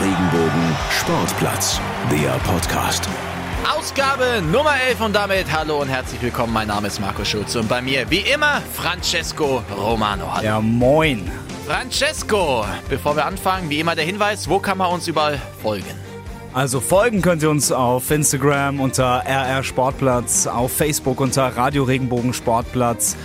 Regenbogen Sportplatz, der Podcast. Ausgabe Nummer 11 und damit hallo und herzlich willkommen. Mein Name ist Marco Schulz und bei mir wie immer Francesco Romano. Hallo. Ja, moin. Francesco, bevor wir anfangen, wie immer der Hinweis, wo kann man uns überall folgen? Also folgen könnt ihr uns auf Instagram unter RR Sportplatz, auf Facebook unter Radio Regenbogen Sportplatz.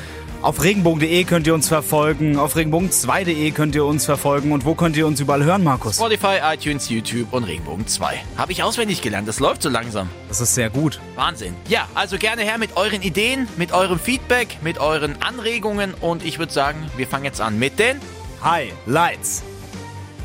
Auf regenbogen.de könnt ihr uns verfolgen, auf regenbogen2.de könnt ihr uns verfolgen und wo könnt ihr uns überall hören, Markus? Spotify, iTunes, YouTube und Regenbogen 2. Habe ich auswendig gelernt, das läuft so langsam. Das ist sehr gut. Wahnsinn. Ja, also gerne her mit euren Ideen, mit eurem Feedback, mit euren Anregungen und ich würde sagen, wir fangen jetzt an mit den Highlights.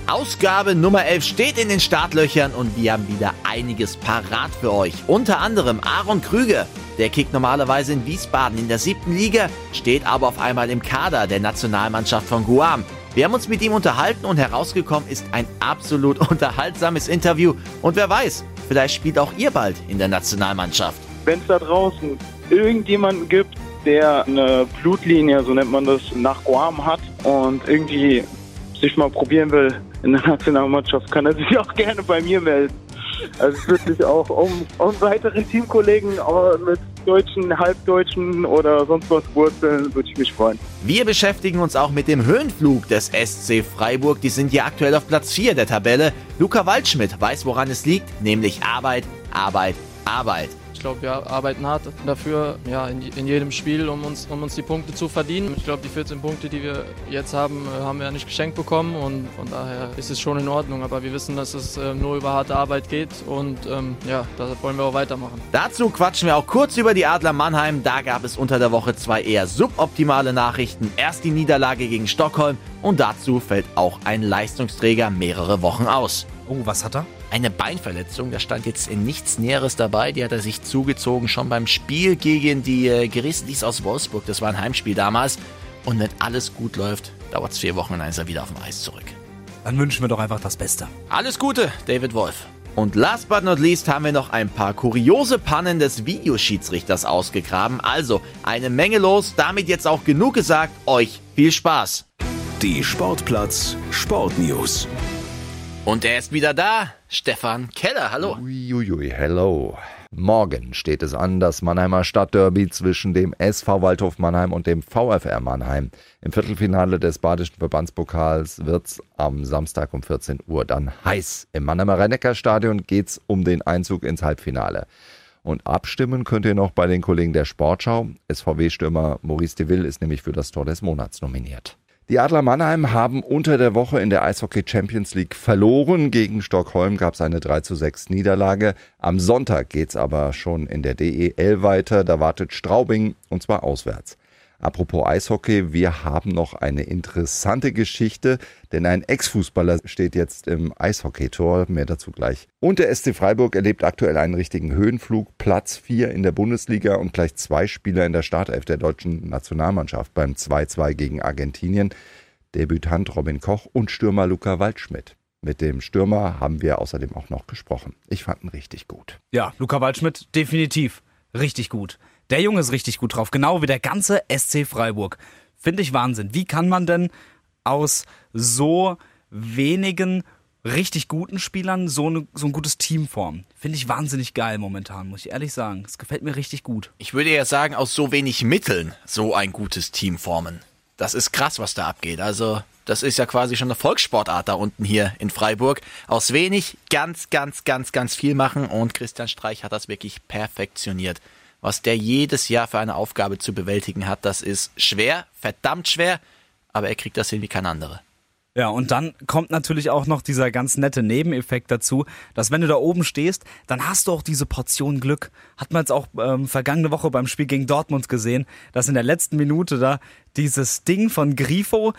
Ausgabe Nummer 11 steht in den Startlöchern und wir haben wieder einiges parat für euch. Unter anderem Aaron Krüger. Der kickt normalerweise in Wiesbaden in der siebten Liga, steht aber auf einmal im Kader der Nationalmannschaft von Guam. Wir haben uns mit ihm unterhalten und herausgekommen ist ein absolut unterhaltsames Interview. Und wer weiß, vielleicht spielt auch ihr bald in der Nationalmannschaft. Wenn es da draußen irgendjemanden gibt, der eine Blutlinie, so nennt man das, nach Guam hat und irgendwie sich mal probieren will in der Nationalmannschaft, kann er sich auch gerne bei mir melden. Also es würde mich auch um, um weiteren Teamkollegen mit Deutschen, Halbdeutschen oder sonst was Wurzeln, würde ich mich freuen. Wir beschäftigen uns auch mit dem Höhenflug des SC Freiburg. Die sind ja aktuell auf Platz 4 der Tabelle. Luca Waldschmidt weiß, woran es liegt, nämlich Arbeit, Arbeit, Arbeit. Ich glaube, wir arbeiten hart dafür, ja, in, in, jedem Spiel, um uns, um uns die Punkte zu verdienen. Ich glaube, die 14 Punkte, die wir jetzt haben, äh, haben wir ja nicht geschenkt bekommen und von daher ist es schon in Ordnung. Aber wir wissen, dass es äh, nur über harte Arbeit geht und ähm, ja, da wollen wir auch weitermachen. Dazu quatschen wir auch kurz über die Adler Mannheim. Da gab es unter der Woche zwei eher suboptimale Nachrichten. Erst die Niederlage gegen Stockholm und dazu fällt auch ein Leistungsträger mehrere Wochen aus. Oh, was hat er? Eine Beinverletzung, da stand jetzt in nichts Näheres dabei. Die hat er sich zugezogen schon beim Spiel gegen die äh, Grizzlies aus Wolfsburg. Das war ein Heimspiel damals. Und wenn alles gut läuft, dauert es vier Wochen und dann ist er wieder auf dem Eis zurück. Dann wünschen wir doch einfach das Beste. Alles Gute, David Wolf. Und last but not least haben wir noch ein paar kuriose Pannen des Videoschiedsrichters ausgegraben. Also eine Menge los. Damit jetzt auch genug gesagt. Euch viel Spaß. Die Sportplatz Sportnews. Und er ist wieder da, Stefan Keller. Hallo. Uiuiui, hello. Morgen steht es an, das Mannheimer Stadtderby zwischen dem SV Waldhof Mannheim und dem VfR Mannheim. Im Viertelfinale des Badischen Verbandspokals wird's am Samstag um 14 Uhr dann heiß. Im Mannheimer Rhein-Neckar-Stadion geht's um den Einzug ins Halbfinale. Und abstimmen könnt ihr noch bei den Kollegen der Sportschau. SVW-Stürmer Maurice de Ville ist nämlich für das Tor des Monats nominiert. Die Adler Mannheim haben unter der Woche in der Eishockey Champions League verloren. Gegen Stockholm gab es eine 3 zu 6 Niederlage. Am Sonntag geht's aber schon in der DEL weiter. Da wartet Straubing und zwar auswärts. Apropos Eishockey, wir haben noch eine interessante Geschichte, denn ein Ex-Fußballer steht jetzt im Eishockeytor, mehr dazu gleich. Und der SC Freiburg erlebt aktuell einen richtigen Höhenflug, Platz 4 in der Bundesliga und gleich zwei Spieler in der Startelf der deutschen Nationalmannschaft beim 2-2 gegen Argentinien. Debütant Robin Koch und Stürmer Luca Waldschmidt. Mit dem Stürmer haben wir außerdem auch noch gesprochen. Ich fand ihn richtig gut. Ja, Luca Waldschmidt definitiv richtig gut. Der Junge ist richtig gut drauf, genau wie der ganze SC Freiburg. Finde ich Wahnsinn. Wie kann man denn aus so wenigen richtig guten Spielern so, ne, so ein gutes Team formen? Finde ich wahnsinnig geil momentan, muss ich ehrlich sagen. Es gefällt mir richtig gut. Ich würde ja sagen, aus so wenig Mitteln so ein gutes Team formen. Das ist krass, was da abgeht. Also, das ist ja quasi schon eine Volkssportart da unten hier in Freiburg. Aus wenig ganz, ganz, ganz, ganz viel machen und Christian Streich hat das wirklich perfektioniert was der jedes Jahr für eine Aufgabe zu bewältigen hat. Das ist schwer, verdammt schwer, aber er kriegt das hin wie kein anderer. Ja, und dann kommt natürlich auch noch dieser ganz nette Nebeneffekt dazu, dass wenn du da oben stehst, dann hast du auch diese Portion Glück. Hat man jetzt auch ähm, vergangene Woche beim Spiel gegen Dortmund gesehen, dass in der letzten Minute da dieses Ding von Grifo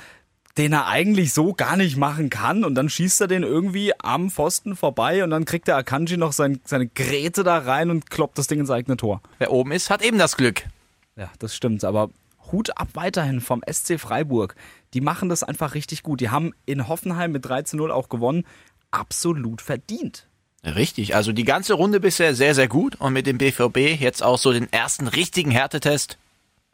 den er eigentlich so gar nicht machen kann und dann schießt er den irgendwie am Pfosten vorbei und dann kriegt der Akanji noch sein, seine Gräte da rein und kloppt das Ding ins eigene Tor. Wer oben ist, hat eben das Glück. Ja, das stimmt, aber Hut ab weiterhin vom SC Freiburg. Die machen das einfach richtig gut. Die haben in Hoffenheim mit 3 zu 0 auch gewonnen. Absolut verdient. Richtig, also die ganze Runde bisher sehr, sehr gut und mit dem BVB jetzt auch so den ersten richtigen Härtetest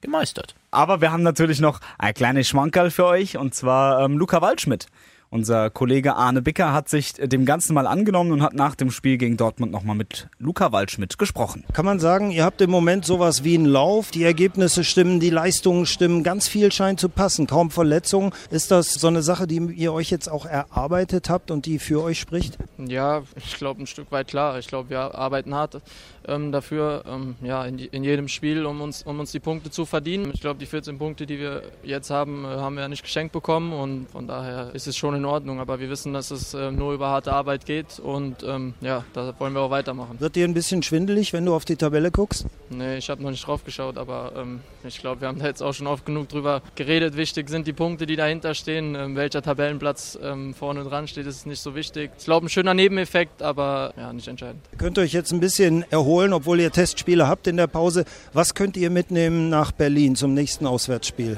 gemeistert. Aber wir haben natürlich noch ein kleines Schmankerl für euch und zwar ähm, Luca Waldschmidt. Unser Kollege Arne Bicker hat sich dem Ganzen mal angenommen und hat nach dem Spiel gegen Dortmund nochmal mit Luca Waldschmidt gesprochen. Kann man sagen, ihr habt im Moment sowas wie einen Lauf, die Ergebnisse stimmen, die Leistungen stimmen, ganz viel scheint zu passen, kaum Verletzungen. Ist das so eine Sache, die ihr euch jetzt auch erarbeitet habt und die für euch spricht? Ja, ich glaube ein Stück weit klar. Ich glaube, wir arbeiten hart ähm, dafür, ähm, ja, in, in, jedem Spiel, um uns, um uns die Punkte zu verdienen. Ich glaube, die 14 Punkte, die wir jetzt haben, äh, haben wir ja nicht geschenkt bekommen und von daher ist es schon in Ordnung. Aber wir wissen, dass es äh, nur über harte Arbeit geht und ähm, ja, da wollen wir auch weitermachen. Wird dir ein bisschen schwindelig, wenn du auf die Tabelle guckst? Nee, ich habe noch nicht drauf geschaut, aber ähm, ich glaube, wir haben da jetzt auch schon oft genug drüber geredet. Wichtig sind die Punkte, die dahinter stehen. Ähm, welcher Tabellenplatz ähm, vorne dran steht, ist nicht so wichtig. Ich glaube, ein schöner Nebeneffekt, aber ja, nicht entscheidend. Könnt ihr euch jetzt ein bisschen erholen, obwohl ihr Testspiele habt in der Pause. Was könnt ihr mitnehmen nach Berlin zum nächsten Auswärtsspiel?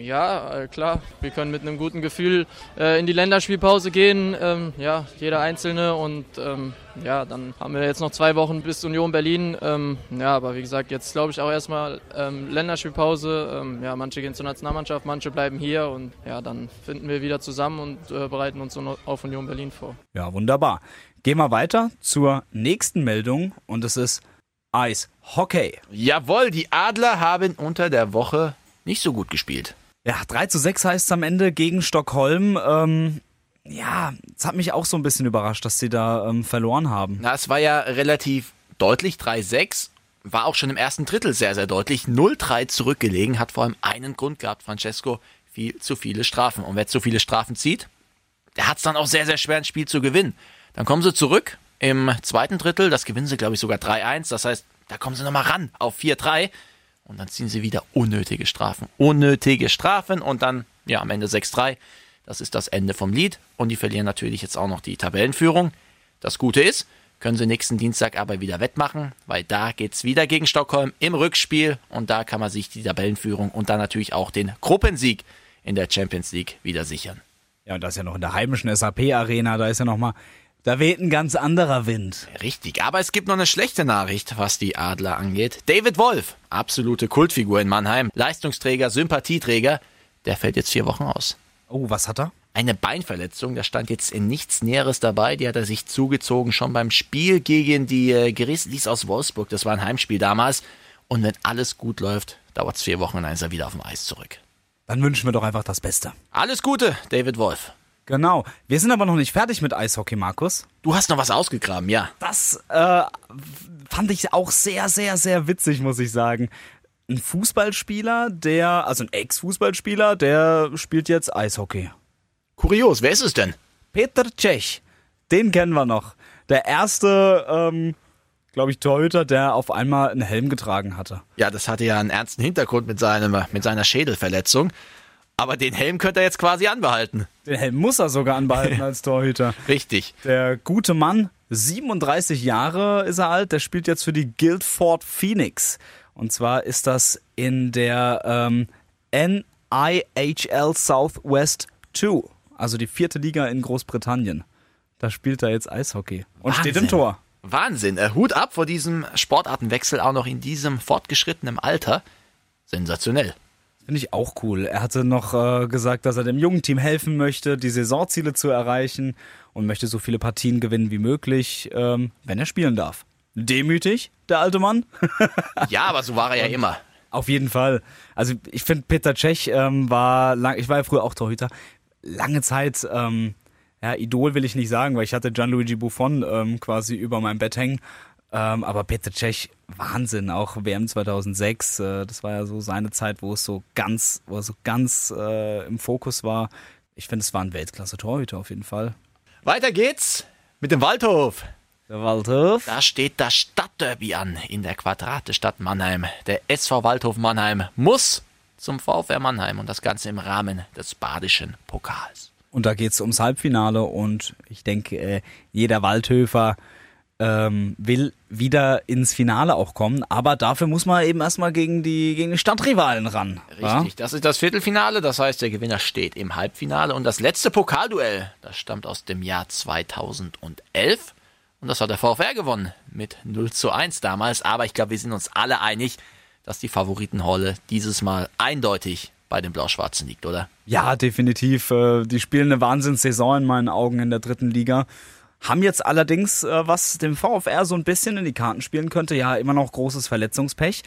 Ja, äh, klar. Wir können mit einem guten Gefühl äh, in die Länderspielpause gehen. Ähm, ja, jeder Einzelne. Und ähm, ja, dann haben wir jetzt noch zwei Wochen bis Union Berlin. Ähm, ja, aber wie gesagt, jetzt glaube ich auch erstmal ähm, Länderspielpause. Ähm, ja, manche gehen zur Nationalmannschaft, manche bleiben hier. Und ja, dann finden wir wieder zusammen und äh, bereiten uns auf Union Berlin vor. Ja, wunderbar. Gehen wir weiter zur nächsten Meldung. Und es ist Eishockey. Jawohl, die Adler haben unter der Woche nicht so gut gespielt. Ja, 3 zu 6 heißt es am Ende gegen Stockholm. Ähm, ja, es hat mich auch so ein bisschen überrascht, dass sie da ähm, verloren haben. Na, es war ja relativ deutlich 3-6. War auch schon im ersten Drittel sehr, sehr deutlich. 0-3 zurückgelegen, hat vor allem einen Grund gehabt, Francesco, viel zu viele Strafen. Und wer zu viele Strafen zieht, der hat es dann auch sehr, sehr schwer, ein Spiel zu gewinnen. Dann kommen sie zurück im zweiten Drittel, das gewinnen sie, glaube ich, sogar 3-1. Das heißt, da kommen sie nochmal ran auf 4-3. Und dann ziehen sie wieder unnötige Strafen. Unnötige Strafen und dann, ja, am Ende 6-3. Das ist das Ende vom Lied. Und die verlieren natürlich jetzt auch noch die Tabellenführung. Das Gute ist, können sie nächsten Dienstag aber wieder wettmachen, weil da geht's wieder gegen Stockholm im Rückspiel und da kann man sich die Tabellenführung und dann natürlich auch den Gruppensieg in der Champions League wieder sichern. Ja, und das ist ja noch in der heimischen SAP-Arena, da ist ja nochmal da weht ein ganz anderer Wind. Richtig, aber es gibt noch eine schlechte Nachricht, was die Adler angeht. David Wolf, absolute Kultfigur in Mannheim, Leistungsträger, Sympathieträger, der fällt jetzt vier Wochen aus. Oh, was hat er? Eine Beinverletzung, da stand jetzt in nichts Näheres dabei. Die hat er sich zugezogen schon beim Spiel gegen die äh, Grizzlies aus Wolfsburg. Das war ein Heimspiel damals. Und wenn alles gut läuft, dauert es vier Wochen und dann ist er wieder auf dem Eis zurück. Dann wünschen wir doch einfach das Beste. Alles Gute, David Wolf. Genau. Wir sind aber noch nicht fertig mit Eishockey, Markus. Du hast noch was ausgegraben, ja. Das äh, fand ich auch sehr, sehr, sehr witzig, muss ich sagen. Ein Fußballspieler, der, also ein Ex-Fußballspieler, der spielt jetzt Eishockey. Kurios, wer ist es denn? Peter Cech. Den kennen wir noch. Der erste, ähm, glaube ich, Torhüter, der auf einmal einen Helm getragen hatte. Ja, das hatte ja einen ernsten Hintergrund mit, seinem, mit seiner Schädelverletzung. Aber den Helm könnte er jetzt quasi anbehalten. Den Helm muss er sogar anbehalten als Torhüter. Richtig. Der gute Mann, 37 Jahre ist er alt, der spielt jetzt für die Guildford Phoenix. Und zwar ist das in der ähm, NIHL Southwest 2, also die vierte Liga in Großbritannien. Da spielt er jetzt Eishockey und Wahnsinn. steht im Tor. Wahnsinn. Äh, Hut ab vor diesem Sportartenwechsel, auch noch in diesem fortgeschrittenen Alter. Sensationell. Finde ich auch cool. Er hatte noch äh, gesagt, dass er dem jungen Team helfen möchte, die Saisonziele zu erreichen und möchte so viele Partien gewinnen wie möglich, ähm, wenn er spielen darf. Demütig, der alte Mann. ja, aber so war er ja immer. Auf jeden Fall. Also ich finde, Peter Cech ähm, war lang, ich war ja früher auch Torhüter, lange Zeit, ähm, ja, Idol will ich nicht sagen, weil ich hatte Gianluigi Buffon ähm, quasi über meinem Bett hängen. Ähm, aber Petr Cech, Wahnsinn, auch WM 2006, äh, das war ja so seine Zeit, wo es so ganz, wo er so ganz äh, im Fokus war. Ich finde, es war ein Weltklasse-Torhüter auf jeden Fall. Weiter geht's mit dem Waldhof. Der Waldhof. Da steht das Stadtderby an in der Quadratestadt Mannheim. Der SV Waldhof Mannheim muss zum VfR Mannheim und das Ganze im Rahmen des badischen Pokals. Und da geht's ums Halbfinale und ich denke, äh, jeder Waldhöfer ähm, will wieder ins Finale auch kommen, aber dafür muss man eben erstmal gegen die, gegen die Stadtrivalen ran. Richtig, ja? das ist das Viertelfinale, das heißt, der Gewinner steht im Halbfinale und das letzte Pokalduell, das stammt aus dem Jahr 2011 und das hat der VfR gewonnen mit 0 zu 1 damals, aber ich glaube, wir sind uns alle einig, dass die Favoritenrolle dieses Mal eindeutig bei den Blau-Schwarzen liegt, oder? Ja, definitiv. Äh, Die spielen eine Wahnsinnssaison in meinen Augen in der dritten Liga. Haben jetzt allerdings, äh, was dem VfR so ein bisschen in die Karten spielen könnte, ja immer noch großes Verletzungspech.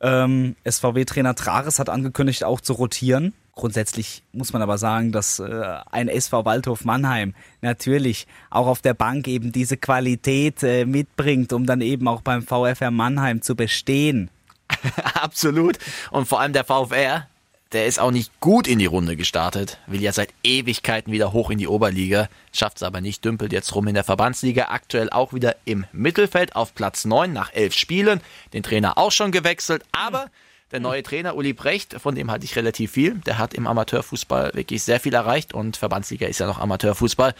Ähm, SVW-Trainer Trares hat angekündigt, auch zu rotieren. Grundsätzlich muss man aber sagen, dass äh, ein SV Waldhof Mannheim natürlich auch auf der Bank eben diese Qualität äh, mitbringt, um dann eben auch beim VfR Mannheim zu bestehen. Absolut. Und vor allem der VfR, der ist auch nicht gut in die Runde gestartet, will ja seit Ewigkeiten wieder hoch in die Oberliga, schafft es aber nicht, dümpelt jetzt rum in der Verbandsliga, aktuell auch wieder im Mittelfeld auf Platz 9 nach elf Spielen, den Trainer auch schon gewechselt, aber der neue Trainer Uli Brecht, von dem halte ich relativ viel, der hat im Amateurfußball wirklich sehr viel erreicht und Verbandsliga ist ja noch Amateurfußball.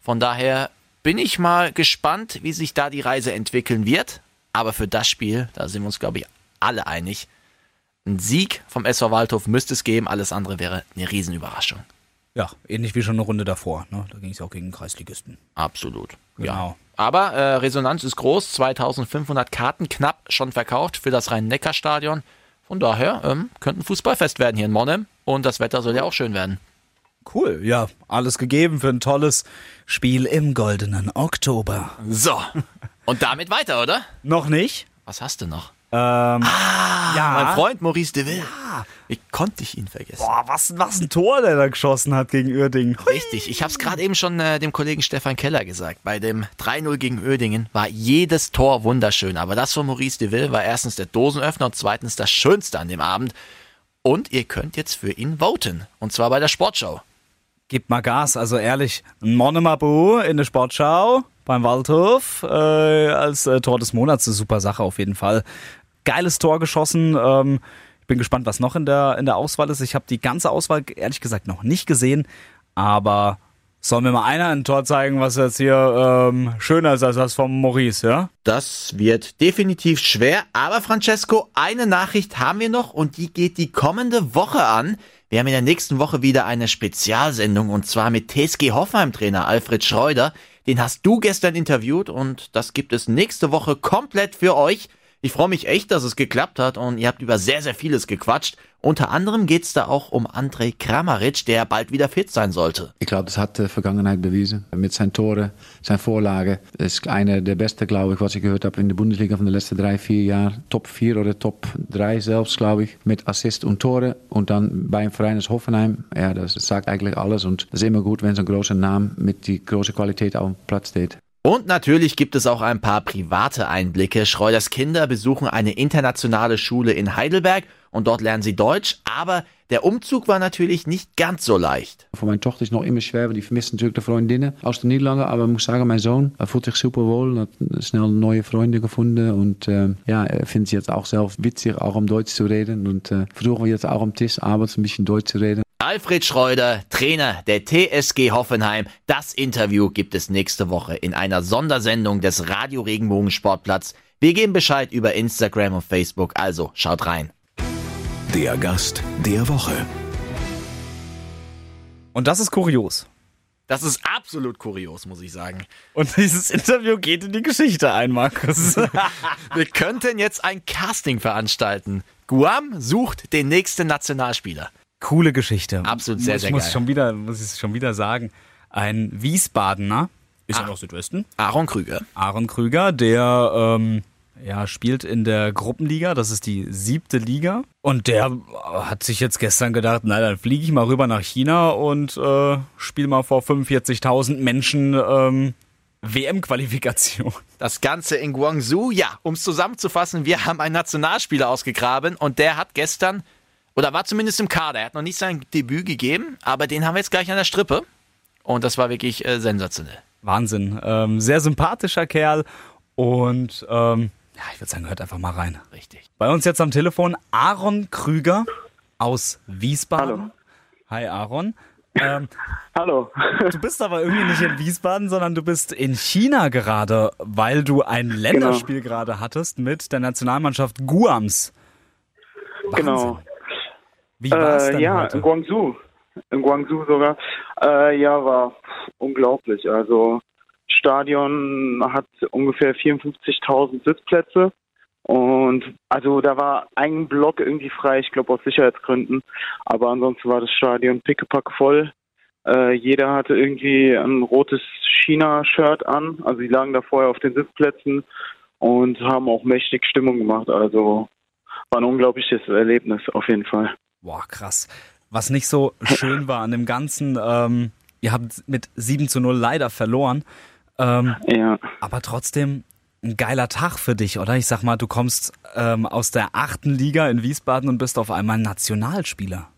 Von daher bin ich mal gespannt, wie sich da die Reise entwickeln wird, aber für das Spiel, da sind wir uns glaube ich alle einig, ein Sieg vom SV Waldhof müsste es geben, alles andere wäre eine Riesenüberraschung. Ja, ähnlich wie schon eine Runde davor. Ne? Da ging es auch gegen Kreisligisten. Absolut. Ja. Genau. Aber äh, Resonanz ist groß, 2500 Karten knapp schon verkauft für das Rhein-Neckar-Stadion. Von daher ähm, könnte ein Fußballfest werden hier in Monnem und das Wetter soll ja auch schön werden. Cool, ja, alles gegeben für ein tolles Spiel im goldenen Oktober. So, und damit weiter, oder? Noch nicht? Was hast du noch? Ähm, ja, Mein Freund Maurice Deville. Wie konnte ich ihn vergessen? Boah, was, was ein Tor, der da geschossen hat gegen Uerdingen. Richtig, ich habe es gerade eben schon äh, dem Kollegen Stefan Keller gesagt. Bei dem 3-0 gegen Oedingen war jedes Tor wunderschön. Aber das von Maurice Deville war erstens der Dosenöffner und zweitens das Schönste an dem Abend. Und ihr könnt jetzt für ihn voten. Und zwar bei der Sportschau. Gib mal Gas, also ehrlich. Monemabu in der Sportschau beim Waldhof äh, als äh, Tor des Monats, eine super Sache auf jeden Fall. Geiles Tor geschossen. Ähm, ich bin gespannt, was noch in der, in der Auswahl ist. Ich habe die ganze Auswahl ehrlich gesagt noch nicht gesehen, aber soll mir mal einer ein Tor zeigen, was jetzt hier ähm, schöner ist als das vom Maurice, ja? Das wird definitiv schwer. Aber Francesco, eine Nachricht haben wir noch und die geht die kommende Woche an. Wir haben in der nächsten Woche wieder eine Spezialsendung und zwar mit TSG Hoffenheim-Trainer Alfred Schreuder. Den hast du gestern interviewt und das gibt es nächste Woche komplett für euch. Ich freue mich echt, dass es geklappt hat und ihr habt über sehr, sehr vieles gequatscht. Unter anderem geht's da auch um Andrej Kramaric, der bald wieder fit sein sollte. Ich glaube, das hat de Vergangenheit bewiesen. Mit seinen Toren, seinen Vorlagen. Ist einer der besten, glaube ich, was ich gehört habe in der Bundesliga von den letzten drei, vier Jahren. Top 4 oder Top 3 selbst, glaube ich. Mit Assist und Tore. Und dann bei einem Verein als Hoffenheim. Ja, das sagt eigentlich alles. Und das ist immer gut, wenn so ein großer Name mit die große Qualität auf dem Platz steht. Und natürlich gibt es auch ein paar private Einblicke. Schreuders Kinder besuchen eine internationale Schule in Heidelberg und dort lernen sie Deutsch, aber der Umzug war natürlich nicht ganz so leicht. Voor mijn dochter is het nog immer schwer, want die vermist natuurlijk de Freundinnen aus den Niederlanden. Aber ich muss sagen, mein Sohn fühlt sich super wohl, hat schnell neue Freunde gefunden und äh, ja, er findet es jetzt auch selbst witzig, auch um Deutsch zu reden und äh, versuchen wir jetzt auch am Tisch abends ein bisschen Deutsch zu reden. Alfred Schreuder, Trainer der TSG Hoffenheim. Das Interview gibt es nächste Woche in einer Sondersendung des Radio Regenbogen Sportplatz. Wir geben Bescheid über Instagram und Facebook, also schaut rein. Der Gast der Woche. Und das ist kurios. Das ist absolut kurios, muss ich sagen. Und dieses Interview geht in die Geschichte ein, Markus. Wir könnten jetzt ein Casting veranstalten. Guam sucht den nächsten Nationalspieler. Coole Geschichte. Absolut sehr, ich sehr muss geil. Schon wieder, muss ich schon wieder sagen. Ein Wiesbadener, ist Ah. ja noch Südwesten, Aaron Krüger. Aaron Krüger, der ähm, ja, spielt in der Gruppenliga, das ist die siebte Liga. Und der hat sich jetzt gestern gedacht, na dann fliege ich mal rüber nach China und äh, spiele mal vor 45.000 Menschen ähm, WM-Qualifikation. Das Ganze in Guangzhou. Ja, um es zusammenzufassen, wir haben einen Nationalspieler ausgegraben und der hat gestern, oder war zumindest im Kader, er hat noch nicht sein Debüt gegeben, aber den haben wir jetzt gleich an der Strippe. Und das war wirklich äh, sensationell. Wahnsinn. Ähm, sehr sympathischer Kerl und ähm, ja, ich würde sagen, hört einfach mal rein. Richtig. Bei uns jetzt am Telefon Aaron Krüger aus Wiesbaden. Hallo. Hi Aaron. Ähm, Hallo. du bist aber irgendwie nicht in Wiesbaden, sondern du bist in China gerade, weil du ein Länderspiel gerade hattest mit der Nationalmannschaft Guams. Wahnsinn. Genau. Wie war es Äh, denn ja, heute? in Guangzhou. In Guangzhou sogar. Äh, ja, war unglaublich. Also Stadion hat ungefähr 54.000 Sitzplätze. Und also da war ein Block irgendwie frei, ich glaube aus Sicherheitsgründen. Aber ansonsten war das Stadion pickepack voll. Äh, jeder hatte irgendwie ein rotes China-Shirt an. Also die lagen da vorher auf den Sitzplätzen und haben auch mächtig Stimmung gemacht. Also war ein unglaubliches Erlebnis auf jeden Fall. Boah, krass. Was nicht so schön war an dem Ganzen, ähm, ihr habt mit 7 zu 0 leider verloren. Ähm, Ja. aber trotzdem ein geiler Tag für dich, oder? Ich sag mal, du kommst ähm, aus der achten Liga in Wiesbaden und bist auf einmal Nationalspieler.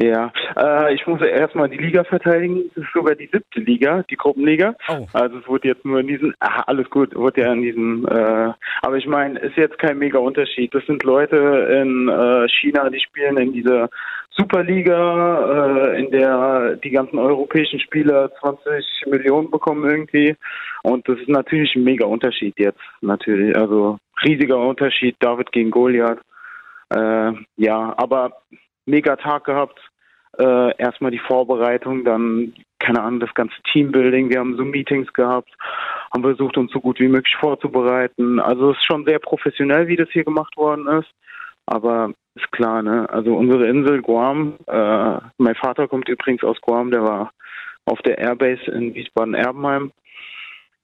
Ja, äh, ich muss erstmal die Liga verteidigen. Es ist sogar die siebte Liga, die Gruppenliga. Oh. Also es wurde jetzt nur in diesen, ah, alles gut, wurde ja in diesem, äh, aber ich meine, ist jetzt kein mega Unterschied. Das sind Leute in äh, China, die spielen in dieser Superliga, äh, in der die ganzen europäischen Spieler 20 Millionen bekommen irgendwie. Und das ist natürlich ein mega Unterschied jetzt, natürlich. Also riesiger Unterschied, David gegen Goliath. Äh, ja, aber mega Tag gehabt. Äh, erstmal die Vorbereitung, dann, keine Ahnung, das ganze Teambuilding. Wir haben so Meetings gehabt, haben versucht, uns so gut wie möglich vorzubereiten. Also es ist schon sehr professionell, wie das hier gemacht worden ist. Aber ist klar, ne? Also unsere Insel Guam, äh, mein Vater kommt übrigens aus Guam, der war auf der Airbase in Wiesbaden-Erbenheim.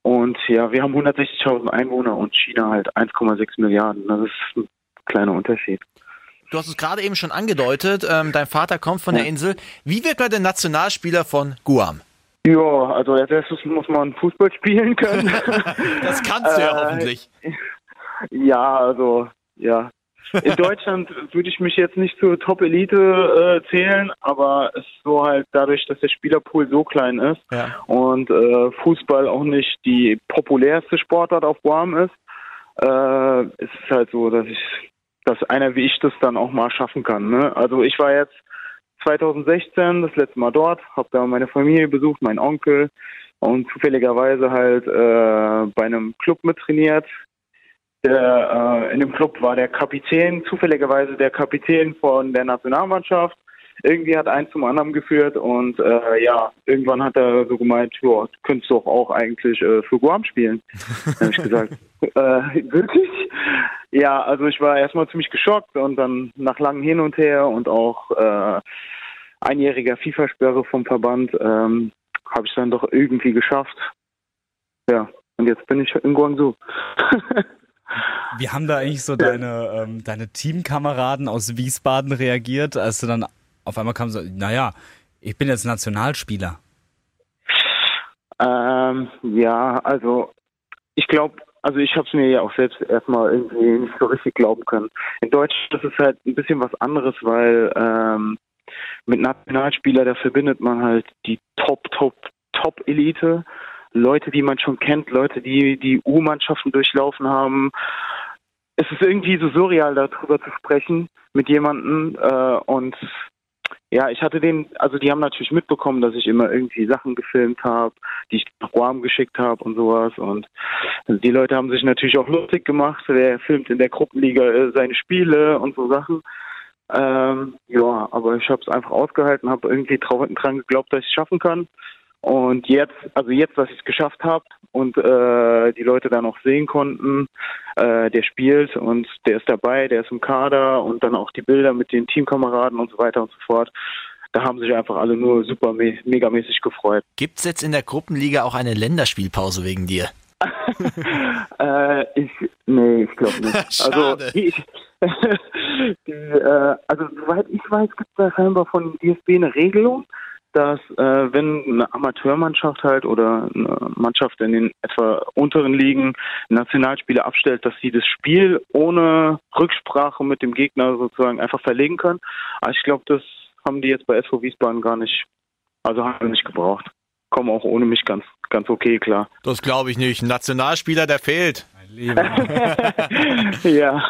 Und ja, wir haben 160.000 Einwohner und China halt 1,6 Milliarden. Das ist ein kleiner Unterschied. Du hast es gerade eben schon angedeutet, ähm, dein Vater kommt von der Insel. Wie wird man denn Nationalspieler von Guam? Ja, also als erstes muss man Fußball spielen können. Das kannst du ja Äh, hoffentlich. ja, also ja. In Deutschland würde ich mich jetzt nicht zur Top-Elite äh, zählen, aber es ist so halt dadurch, dass der Spielerpool so klein ist Ja. und äh, Fußball auch nicht die populärste Sportart auf Guam ist, äh, ist es halt so, dass ich, dass einer wie ich das dann auch mal schaffen kann. Ne? Also ich war jetzt 2016 das letzte Mal dort, habe da meine Familie besucht, meinen Onkel und zufälligerweise halt äh, bei einem Club mittrainiert. Der, äh, in dem Club war der Kapitän, zufälligerweise der Kapitän von der Nationalmannschaft. Irgendwie hat eins zum anderen geführt und äh, ja, irgendwann hat er so gemeint, ja, du könntest doch auch eigentlich äh, für Guam spielen. Dann habe ich gesagt, äh, wirklich? Ja, also ich war erstmal ziemlich geschockt und dann nach langem Hin und Her und auch äh, einjähriger FIFA-Sperre vom Verband ähm, habe ich dann doch irgendwie geschafft. Ja, und jetzt bin ich in Guangzhou. Wie haben da eigentlich so deine, ähm, deine Teamkameraden aus Wiesbaden reagiert, als du dann auf einmal kam so, naja, ich bin jetzt Nationalspieler. Ähm, ja, also ich glaube, also ich habe es mir ja auch selbst erstmal irgendwie nicht so richtig glauben können. In Deutschland ist es halt ein bisschen was anderes, weil ähm, mit Nationalspieler, da verbindet man halt die Top, Top, Top-Elite. Leute, die man schon kennt, Leute, die die U-Mannschaften durchlaufen haben. Es ist irgendwie so surreal, darüber zu sprechen mit jemandem. Äh, und ja, ich hatte den, also die haben natürlich mitbekommen, dass ich immer irgendwie Sachen gefilmt habe, die ich nach Guam geschickt habe und sowas. Und die Leute haben sich natürlich auch lustig gemacht. Der filmt in der Gruppenliga äh, seine Spiele und so Sachen. Ähm, ja, aber ich habe es einfach ausgehalten, habe irgendwie dran geglaubt, dass ich es schaffen kann. Und jetzt, also jetzt, dass ich es geschafft habe und äh, die Leute dann auch sehen konnten, äh, der spielt und der ist dabei, der ist im Kader und dann auch die Bilder mit den Teamkameraden und so weiter und so fort. Da haben sich einfach alle nur super me megamäßig gefreut. Gibt's jetzt in der Gruppenliga auch eine Länderspielpause wegen dir? Äh, ich, nee, ich glaube nicht. Schade. Also, die, die, äh, also, soweit ich weiß, gibt es da scheinbar von DFB eine Regelung, dass äh, wenn eine Amateurmannschaft halt oder eine Mannschaft in den etwa unteren Ligen Nationalspieler abstellt, dass sie das Spiel ohne Rücksprache mit dem Gegner sozusagen einfach verlegen können. Aber ich glaube, das haben die jetzt bei SV Wiesbaden gar nicht, also haben wir nicht gebraucht. Kommen auch ohne mich ganz, ganz okay klar. Das glaube ich nicht. Ein Nationalspieler, der fehlt. ja.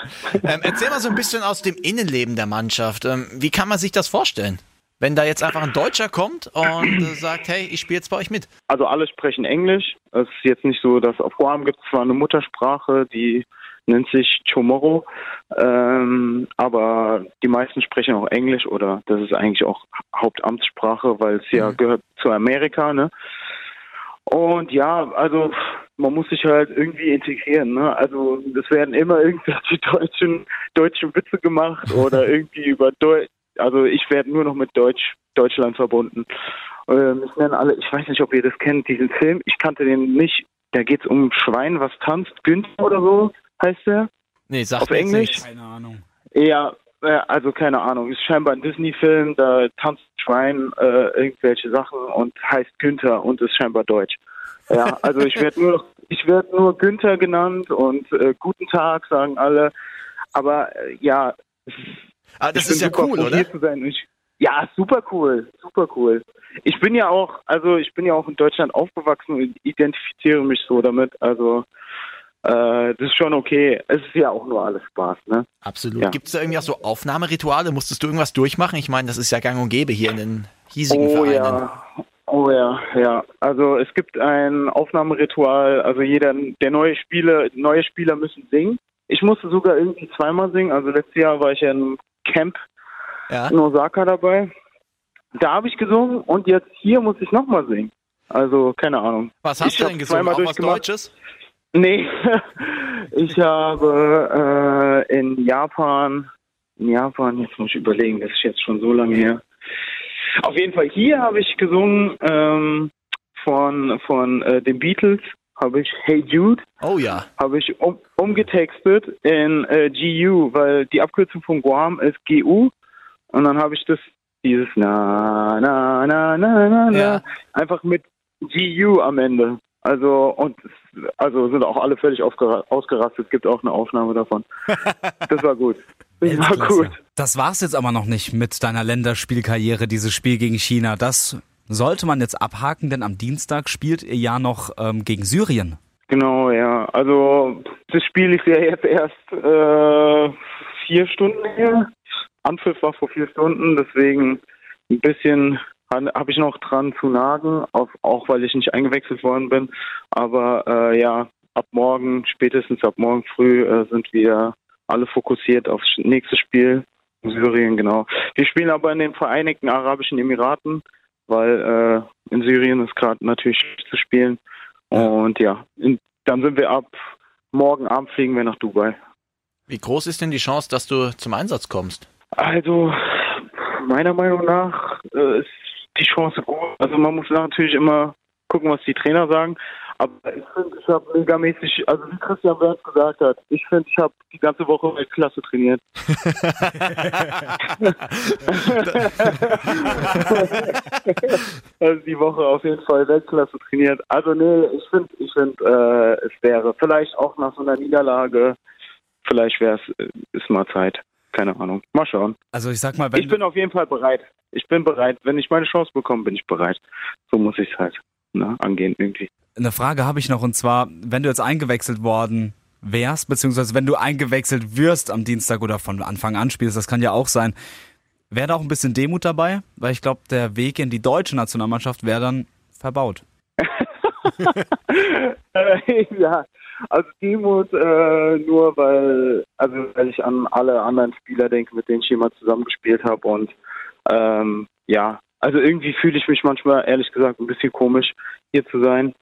Ähm, erzähl mal so ein bisschen aus dem Innenleben der Mannschaft. Ähm, wie kann man sich das vorstellen? Wenn da jetzt einfach ein Deutscher kommt und äh, sagt, hey, ich spiele jetzt bei euch mit. Also alle sprechen Englisch. Es ist jetzt nicht so, dass auf Guam gibt es zwar eine Muttersprache, die nennt sich Chamorro, ähm, aber die meisten sprechen auch Englisch oder das ist eigentlich auch Hauptamtssprache, weil es ja gehört zu Amerika, ne? Und ja, also man muss sich halt irgendwie integrieren. Ne? Also es werden immer irgendwelche deutschen, deutschen Witze gemacht oder irgendwie über Deutsch. Also ich werde nur noch mit Deutsch, Deutschland verbunden. Ähm, ich nenne alle, ich weiß nicht, ob ihr das kennt, diesen Film. Ich kannte den nicht. Da geht es um ein Schwein, was tanzt. Günther oder so heißt der. Nee, sagt Auf Englisch? nichts. Keine Ahnung. Ja, äh, also keine Ahnung. Ist scheinbar ein Disney-Film, da tanzt ein Schwein äh, irgendwelche Sachen und heißt Günther und ist scheinbar deutsch. Ja, also ich werde nur ich werde nur Günther genannt und äh, guten Tag sagen alle. Aber äh, ja, Aber das ist ja cool, froh, oder? Zu sein. Ich, ja, super cool, super cool. Ich bin ja auch, also ich bin ja auch in Deutschland aufgewachsen und identifiziere mich so damit. Also äh, das ist schon okay. Es ist ja auch nur alles Spaß, ne? Absolut. Ja. Gibt es da irgendwie auch so Aufnahmerituale? Musstest du irgendwas durchmachen? Ich meine, das ist ja gang und gäbe hier in den hiesigen Oh Vereinen. ja, oh ja, ja. Also es gibt ein Aufnahmeritual. Also jeder, der neue Spieler, neue Spieler müssen singen. Ich musste sogar irgendwie zweimal singen. Also letztes Jahr war ich ja im Camp Ja. in Osaka dabei. Da habe ich gesungen und jetzt hier muss ich nochmal singen. Also keine Ahnung. Was hast Ich du denn gesungen? Auch was. Deutsches? Nee, ich habe äh, in Japan, in Japan, jetzt muss ich überlegen, das ist jetzt schon so lange her. Auf jeden Fall hier habe ich gesungen ähm, von von äh, den Beatles, habe ich Hey Jude, Oh ja. habe ich um, umgetextet in äh, GU, weil die Abkürzung von Guam ist GU und dann habe ich das dieses na na na na na na Ja. einfach mit GU am Ende. Also und also sind auch alle völlig ausgerastet. Es gibt auch eine Aufnahme davon. Das war gut. Das war gut. Das war's jetzt aber noch nicht mit deiner Länderspielkarriere, dieses Spiel gegen China. Das sollte man jetzt abhaken, denn am Dienstag spielt ihr ja noch ähm, gegen Syrien. Genau, ja. Also das Spiel ist ja jetzt erst äh, vier Stunden her. Anpfiff war vor vier Stunden, deswegen ein bisschen habe ich noch dran zu nagen, auf, auch weil ich nicht eingewechselt worden bin. Aber äh, ja, ab morgen, spätestens ab morgen früh äh, sind wir alle fokussiert aufs nächste Spiel. Syrien, genau. Wir spielen aber in den Vereinigten Arabischen Emiraten, weil äh, in Syrien ist gerade natürlich zu spielen. Und ja, in, dann sind wir ab morgen Abend fliegen wir nach Dubai. Wie groß ist denn die Chance, dass du zum Einsatz kommst? Also meiner Meinung nach äh, ist die Chance gut. Also man muss natürlich immer gucken, was die Trainer sagen. Aber ich finde, ich habe megamäßig, also wie Christian Wörns gesagt hat, ich finde, ich habe die ganze Woche Weltklasse trainiert. also die Woche auf jeden Fall Weltklasse trainiert. Also nee, ich finde, ich finde, äh, es wäre vielleicht auch nach so einer Niederlage, vielleicht wäre es, ist mal Zeit. Keine Ahnung. Mal schauen. Also ich sag mal, wenn Ich bin auf jeden Fall bereit. Ich bin bereit. Wenn ich meine Chance bekomme, bin ich bereit. So muss ich es halt ne, angehen irgendwie. Eine Frage habe ich noch und zwar, wenn du jetzt eingewechselt worden wärst, beziehungsweise wenn du eingewechselt wirst am Dienstag oder von Anfang an spielst, das kann ja auch sein, wäre da auch ein bisschen Demut dabei? Weil ich glaube, der Weg in die deutsche Nationalmannschaft wäre dann verbaut. Äh, ja, also Demut äh, nur, weil, also weil ich an alle anderen Spieler denke, mit denen ich immer zusammengespielt habe und ähm, ja, also irgendwie fühle ich mich manchmal ehrlich gesagt ein bisschen komisch hier zu sein.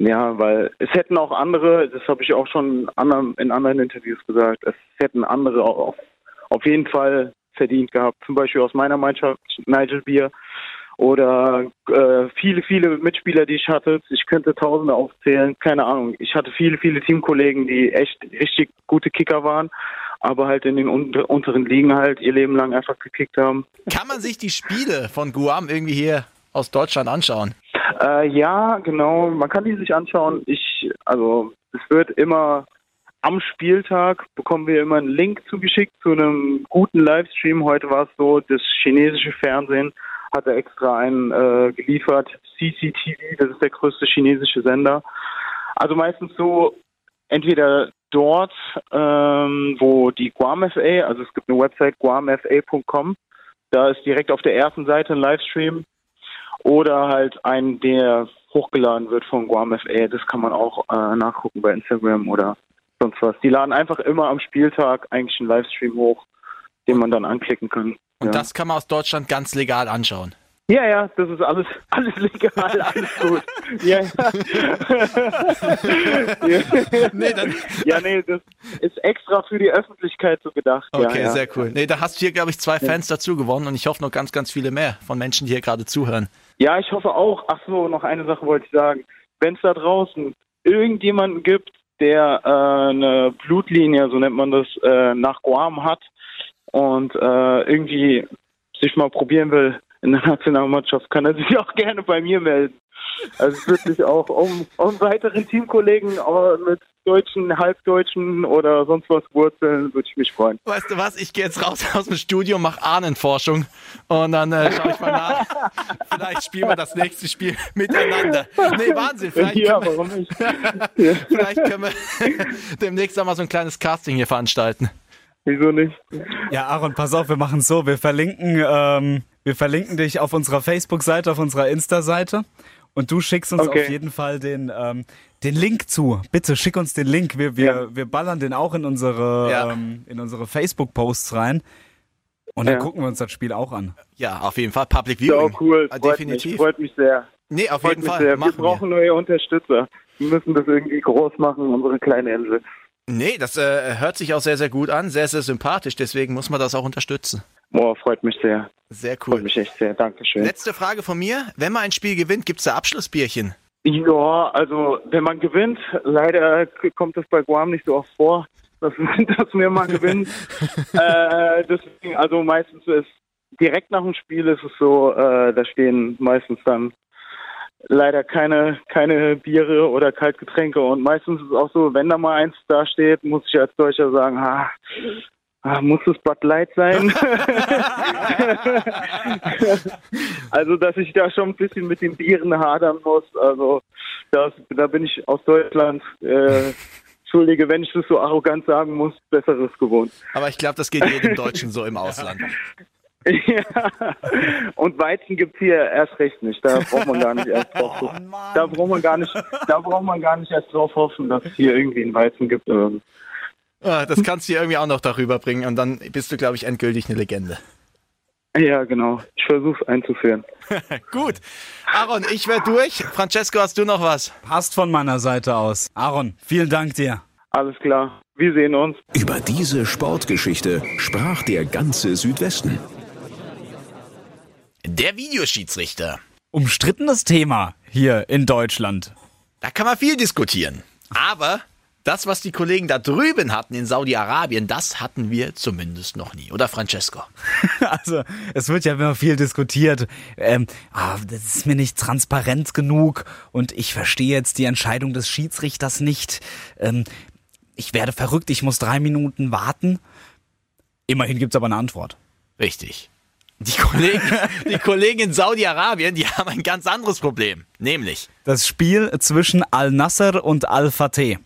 Ja, weil es hätten auch andere, das habe ich auch schon in anderen, in anderen Interviews gesagt, es hätten andere auf, auf jeden Fall verdient gehabt. Zum Beispiel aus meiner Mannschaft, Nigel Beer oder äh, viele, viele Mitspieler, die ich hatte. Ich könnte Tausende aufzählen, keine Ahnung. Ich hatte viele, viele Teamkollegen, die echt richtig gute Kicker waren, aber halt in den unter unteren Ligen halt ihr Leben lang einfach gekickt haben. Kann man sich die Spiele von Guam irgendwie hier aus Deutschland anschauen? Äh, ja, genau. Man kann die sich anschauen. Ich, also es wird immer am Spieltag bekommen wir immer einen Link zugeschickt zu einem guten Livestream. Heute war es so, das chinesische Fernsehen hatte extra einen äh, geliefert, CCTV, das ist der größte chinesische Sender. Also meistens so entweder dort, ähm, wo die Guam FA, also es gibt eine Website guamfa.com, da ist direkt auf der ersten Seite ein Livestream oder halt ein, der hochgeladen wird von Guam FA. Das kann man auch äh, nachgucken bei Instagram oder sonst was. Die laden einfach immer am Spieltag eigentlich einen Livestream hoch, den man dann anklicken kann. Und ja. das kann man aus Deutschland ganz legal anschauen. Ja, ja, das ist alles, alles legal, alles gut. Ja, ja. Nee, dann, ja, nee, das ist extra für die Öffentlichkeit so gedacht. okay, ja, ja. sehr cool. Nee, da hast du hier, glaube ich, zwei Fans dazu gewonnen und ich hoffe noch ganz, ganz viele mehr von Menschen, die hier gerade zuhören. Ja, ich hoffe auch. Ach so, noch eine Sache wollte ich sagen. Wenn es da draußen irgendjemanden gibt, der äh, eine Blutlinie, so nennt man das, äh, nach Guam hat und äh, irgendwie sich mal probieren will in der Nationalmannschaft, kann er sich auch gerne bei mir melden. Also wirklich auch um, um weiteren Teamkollegen mit deutschen, halbdeutschen oder sonst was Wurzeln, würde ich mich freuen. Weißt du was, ich gehe jetzt raus aus dem Studio, mache Ahnenforschung und dann äh, schaue ich mal nach. Vielleicht spielen wir das nächste Spiel miteinander. Nee, Wahnsinn. Vielleicht Ja, können wir, warum nicht? vielleicht können wir demnächst auch mal so ein kleines Casting hier veranstalten. Wieso nicht? Ja, Aaron, pass auf, wir machen so. Wir verlinken, ähm, wir verlinken dich auf unserer Facebook-Seite, auf unserer Insta-Seite. Und du schickst uns Okay. auf jeden Fall den, ähm, den Link zu. Bitte schick uns den Link. Wir, wir, Ja. wir ballern den auch in unsere, Ja. ähm, in unsere Facebook-Posts rein. Und dann Ja. gucken wir uns das Spiel auch an. Ja, auf jeden Fall. Public Viewing. cool. Ah, Freut Definitiv. mich, freut mich sehr. Nee, auf Freut jeden mich Fall. sehr. Wir brauchen neue Unterstützer. Wir müssen das irgendwie groß machen, unsere kleine Insel. Nee, das äh, hört sich auch sehr, sehr gut an. Sehr, sehr sympathisch. Deswegen muss man das auch unterstützen. Boah, freut mich sehr. Sehr Freut cool. mich echt sehr. Dankeschön. Letzte Frage von mir. Wenn man ein Spiel gewinnt, gibt's da Abschlussbierchen? Ja, also wenn man gewinnt, leider kommt es bei Guam nicht so oft vor, dass, dass wir mal gewinnen. äh, deswegen, also meistens ist direkt nach dem Spiel ist es so, äh, da stehen meistens dann leider keine keine Biere oder Kaltgetränke und meistens ist es auch so, wenn da mal eins da steht, muss ich als Deutscher sagen, ah, ah, muss es Bud Light sein? also, dass ich da schon ein bisschen mit den Bieren hadern muss. Also, das, da bin ich aus Deutschland, äh, Entschuldige, wenn ich das so arrogant sagen muss, Besseres gewohnt. Aber ich glaube, das geht jedem Deutschen so im Ausland. ja. Und Weizen gibt's hier erst recht nicht. Da braucht man gar nicht erst drauf hoffen. Da braucht man gar nicht, da braucht man gar nicht erst drauf hoffen, dass es hier irgendwie einen Weizen gibt. Ähm, Ah, Das kannst du irgendwie auch noch darüber bringen und dann bist du, glaube ich, endgültig eine Legende. Ja, genau. Ich versuche es einzuführen. Gut. Aaron, ich werde durch. Francesco, hast du noch was? Passt von meiner Seite aus. Aaron, vielen Dank dir. Alles klar. Wir sehen uns. Über diese Sportgeschichte sprach der ganze Südwesten. Der Videoschiedsrichter. Umstrittenes Thema hier in Deutschland. Da kann man viel diskutieren. Aber das, was die Kollegen da drüben hatten in Saudi-Arabien, das hatten wir zumindest noch nie. Oder Francesco? Also, es wird ja immer viel diskutiert. Ähm, ah, das ist mir nicht transparent genug und ich verstehe jetzt die Entscheidung des Schiedsrichters nicht. Ähm, ich werde verrückt, ich muss drei Minuten warten. Immerhin gibt's aber eine Antwort. Richtig. Die Kollegen, die Kollegen in Saudi-Arabien, die haben ein ganz anderes Problem. Nämlich, Das Spiel zwischen Al-Nasser und Al-Fateh.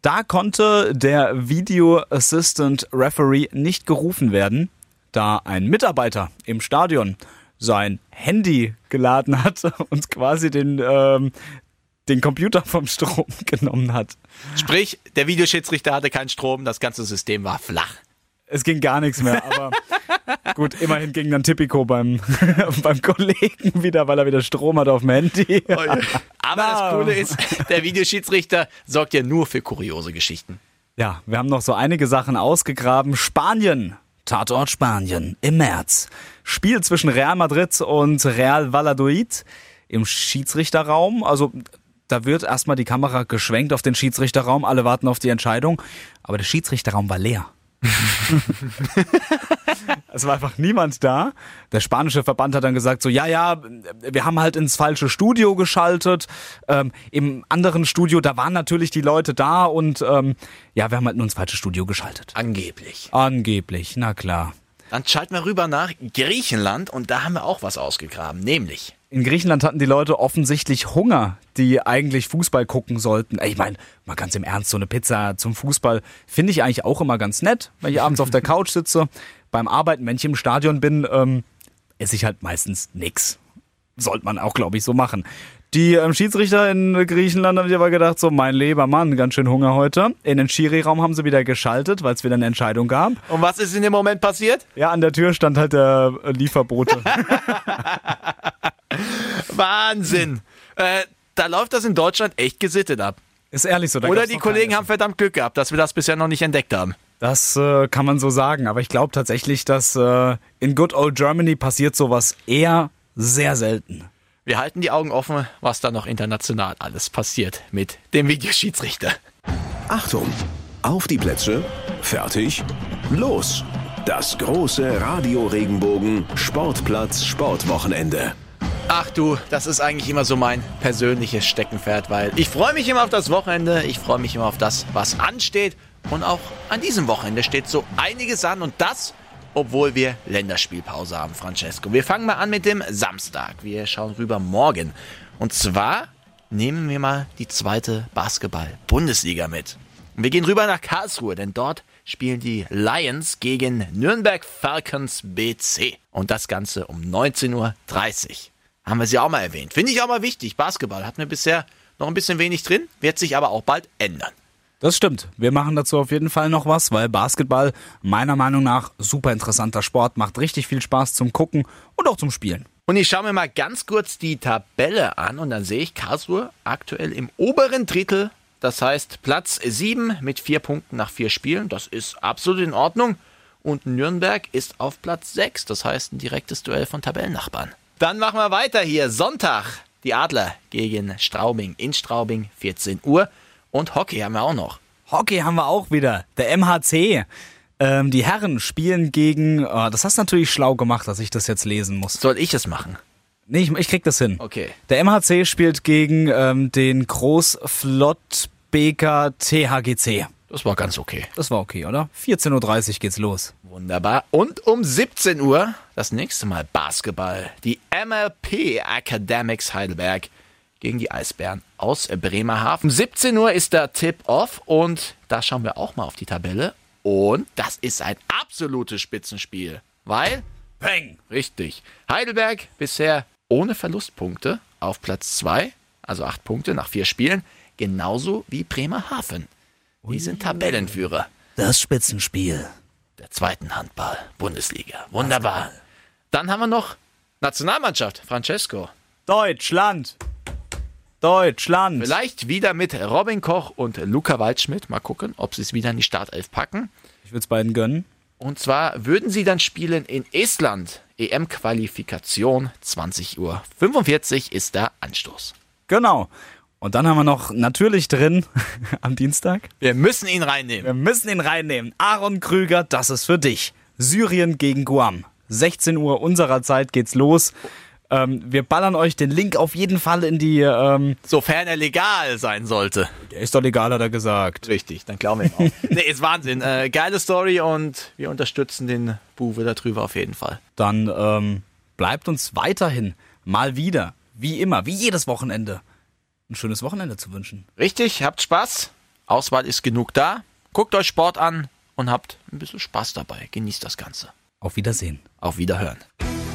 Da konnte der Video Assistant Referee nicht gerufen werden, da ein Mitarbeiter im Stadion sein Handy geladen hat und quasi den, ähm, den Computer vom Strom genommen hat. sprich, der Videoschiedsrichter hatte keinen Strom, das ganze System war flach. Es ging gar nichts mehr, aber gut, immerhin ging dann Tipico beim, beim Kollegen wieder, weil er wieder Strom hat auf dem Handy. Aber das Coole ist, der Videoschiedsrichter sorgt ja nur für kuriose Geschichten. Ja, wir haben noch so einige Sachen ausgegraben. Spanien. Tatort Spanien im März. Spiel zwischen Real Madrid und Real Valladolid im Schiedsrichterraum. Also da wird erstmal die Kamera geschwenkt auf den Schiedsrichterraum. Alle warten auf die Entscheidung. Aber der Schiedsrichterraum war leer. es war einfach niemand da. Der spanische Verband hat dann gesagt, so, ja, ja, wir haben halt ins falsche Studio geschaltet. Ähm, Im anderen Studio, da waren natürlich die Leute da und ähm, ja, wir haben halt nur ins falsche Studio geschaltet. Angeblich. Angeblich, na klar. Dann schalten wir rüber nach Griechenland und da haben wir auch was ausgegraben. Nämlich, In Griechenland hatten die Leute offensichtlich Hunger, die eigentlich Fußball gucken sollten. Ich meine, mal ganz im Ernst, so eine Pizza zum Fußball finde ich eigentlich auch immer ganz nett, wenn ich abends auf der Couch sitze. Beim Arbeiten, wenn ich im Stadion bin, ähm, esse ich halt meistens nix. Sollte man auch, glaube ich, so machen. Die ähm, Schiedsrichter in Griechenland haben sich aber gedacht, so mein lieber Mann, ganz schön Hunger heute. In den Schiri-Raum haben sie wieder geschaltet, weil es wieder eine Entscheidung gab. und was ist in dem Moment passiert? Ja, an der Tür stand halt der äh, Lieferbote. Wahnsinn. Äh, da läuft das in Deutschland echt gesittet ab. Ist ehrlich so. da Oder die Kollegen haben verdammt Glück gehabt, dass wir das bisher noch nicht entdeckt haben. Das äh, kann man so sagen, aber ich glaube tatsächlich, dass äh, in Good Old Germany passiert sowas eher sehr selten. Wir halten die Augen offen, was da noch international alles passiert mit dem Videoschiedsrichter. Achtung! Auf die Plätze, fertig, los! Das große Radio Regenbogen Sportplatz Sportwochenende. Ach du, das ist eigentlich immer so mein persönliches Steckenpferd, weil ich freue mich immer auf das Wochenende, ich freue mich immer auf das, was ansteht. Und auch an diesem Wochenende steht so einiges an und das, obwohl wir Länderspielpause haben, Francesco. Wir fangen mal an mit dem Samstag. Wir schauen rüber morgen. Und zwar nehmen wir mal die zweite Basketball-Bundesliga mit. Und wir gehen rüber nach Karlsruhe, denn dort spielen die Lions gegen Nürnberg Falcons BC. Und das Ganze um 19.30 Uhr. Haben wir sie auch mal erwähnt. Finde ich auch mal wichtig. Basketball hatten wir bisher noch ein bisschen wenig drin, wird sich aber auch bald ändern. Das stimmt. Wir machen dazu auf jeden Fall noch was, weil Basketball meiner Meinung nach super interessanter Sport, macht richtig viel Spaß zum Gucken und auch zum Spielen. Und ich schaue mir mal ganz kurz die Tabelle an und dann sehe ich Karlsruhe aktuell im oberen Drittel. Das heißt Platz 7 mit 4 Punkten nach 4 Spielen. Das ist absolut in Ordnung. Und Nürnberg ist auf Platz 6. Das heißt ein direktes Duell von Tabellennachbarn. Dann machen wir weiter hier. Sonntag. Die Adler gegen Straubing in Straubing, 14 Uhr. Und Hockey haben wir auch noch. Hockey haben wir auch wieder. Der MHC. Ähm, die Herren spielen gegen. Oh, das hast du natürlich schlau gemacht, dass ich das jetzt lesen muss. Soll ich es machen? Nee, ich, ich krieg das hin. Okay. Der MHC spielt gegen ähm, den Großflottbeker THGC. Das war ganz okay. Das war okay, oder? 14.30 Uhr geht's los. Wunderbar. Und um 17 Uhr das nächste Mal Basketball. Die MLP Academics Heidelberg gegen die Eisbären aus Bremerhaven. 17 Uhr ist der Tip-Off und da schauen wir auch mal auf die Tabelle. Und das ist ein absolutes Spitzenspiel, weil, Peng! richtig, Heidelberg bisher ohne Verlustpunkte auf Platz 2, also 8 Punkte nach 4 Spielen, genauso wie Bremerhaven. Die sind Tabellenführer Das Spitzenspiel. der zweiten Handball-Bundesliga. Wunderbar. Dann haben wir noch Nationalmannschaft, Francesco. Deutschland! Deutschland! Vielleicht wieder mit Robin Koch und Luca Waldschmidt. Mal gucken, ob sie es wieder in die Startelf packen. Ich würde es beiden gönnen. Und zwar würden sie dann spielen in Estland. EM-Qualifikation 20 Uhr. 45 ist der Anstoß. Genau. Und dann haben wir noch natürlich drin am Dienstag. Wir müssen ihn reinnehmen. Wir müssen ihn reinnehmen. Aaron Krüger, das ist für dich. Syrien gegen Guam. 16 Uhr unserer Zeit geht's los. Ähm, wir ballern euch den Link auf jeden Fall in die. Ähm, Sofern er legal sein sollte. der ist doch legal, hat er gesagt. Richtig, dann glauben wir ihm auch. nee, ist Wahnsinn. Äh, geile Story und wir unterstützen den Buwe darüber auf jeden Fall. Dann ähm, bleibt uns weiterhin mal wieder, wie immer, wie jedes Wochenende, ein schönes Wochenende zu wünschen. Richtig, habt Spaß. Auswahl ist genug da. Guckt euch Sport an und habt ein bisschen Spaß dabei. Genießt das Ganze. Auf Wiedersehen. Auf Wiederhören.